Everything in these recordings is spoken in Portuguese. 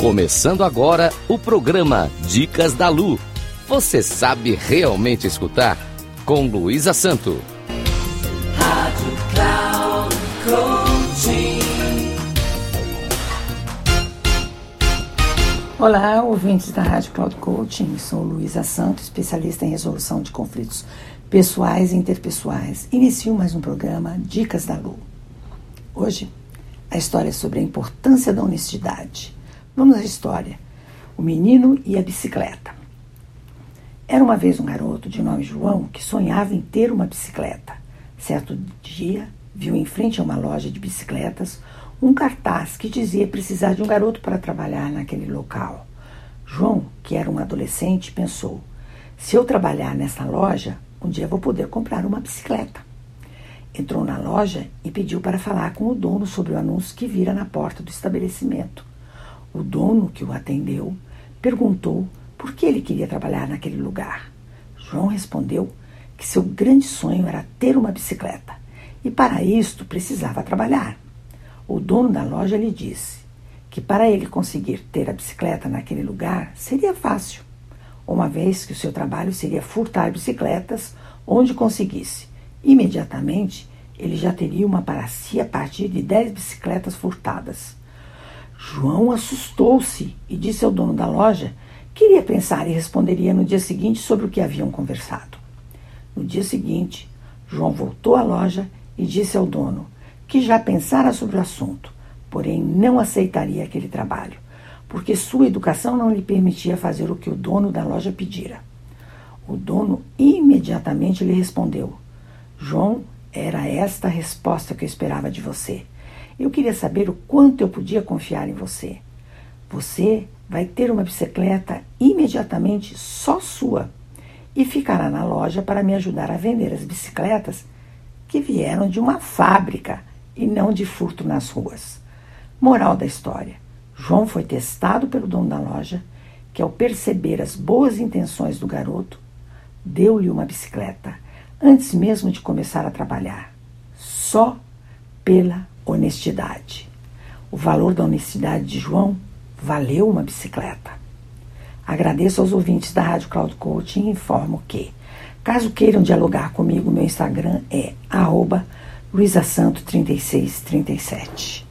Começando agora o programa Dicas da Lu. Você sabe realmente escutar? Com Luísa Santo. Rádio Cloud. Olá, ouvintes da Rádio Cloud Coaching. Sou Luísa Santo, especialista em resolução de conflitos pessoais e interpessoais. Inicio mais um programa Dicas da Lu. Hoje, a história é sobre a importância da honestidade. Vamos à história. O menino e a bicicleta. Era uma vez um garoto de nome João que sonhava em ter uma bicicleta. Certo dia, viu em frente a uma loja de bicicletas um cartaz que dizia precisar de um garoto para trabalhar naquele local. João, que era um adolescente, pensou: se eu trabalhar nessa loja, um dia vou poder comprar uma bicicleta. Entrou na loja e pediu para falar com o dono sobre o anúncio que vira na porta do estabelecimento. O dono, que o atendeu, perguntou por que ele queria trabalhar naquele lugar. João respondeu que seu grande sonho era ter uma bicicleta e para isto precisava trabalhar. O dono da loja lhe disse que para ele conseguir ter a bicicleta naquele lugar seria fácil, uma vez que o seu trabalho seria furtar bicicletas onde conseguisse. Imediatamente ele já teria uma para si a partir de dez bicicletas furtadas. João assustou-se e disse ao dono da loja que iria pensar e responderia no dia seguinte sobre o que haviam conversado. No dia seguinte, João voltou à loja e disse ao dono que já pensara sobre o assunto, porém não aceitaria aquele trabalho, porque sua educação não lhe permitia fazer o que o dono da loja pedira. O dono imediatamente lhe respondeu: João, era esta a resposta que eu esperava de você. Eu queria saber o quanto eu podia confiar em você. Você vai ter uma bicicleta imediatamente só sua e ficará na loja para me ajudar a vender as bicicletas que vieram de uma fábrica e não de furto nas ruas. Moral da história: João foi testado pelo dono da loja, que ao perceber as boas intenções do garoto, deu-lhe uma bicicleta antes mesmo de começar a trabalhar, só pela honestidade. O valor da honestidade de João valeu uma bicicleta. Agradeço aos ouvintes da Rádio Cloud Coaching e informo que, caso queiram dialogar comigo, meu Instagram é arroba luisasanto3637.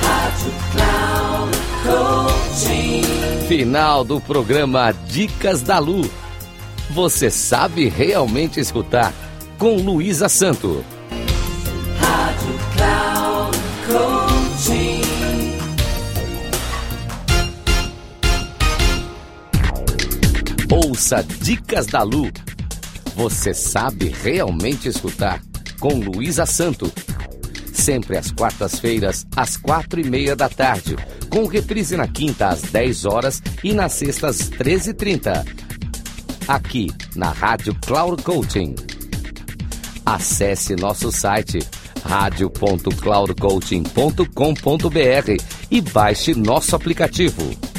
Rádio Cloud Coaching. Final do programa Dicas da Lu. Você sabe realmente escutar? Com Luísa Santo. Rádio Cloud Coaching. Ouça Dicas da Lu. Você sabe realmente escutar? Com Luísa Santo. Sempre às quartas-feiras, às quatro e meia da tarde. Com reprise na quinta, às 10 horas e na sexta, às 13h30. Aqui, na Rádio Cloud Coaching. Acesse nosso site radio.cloudcoaching.com.br e baixe nosso aplicativo.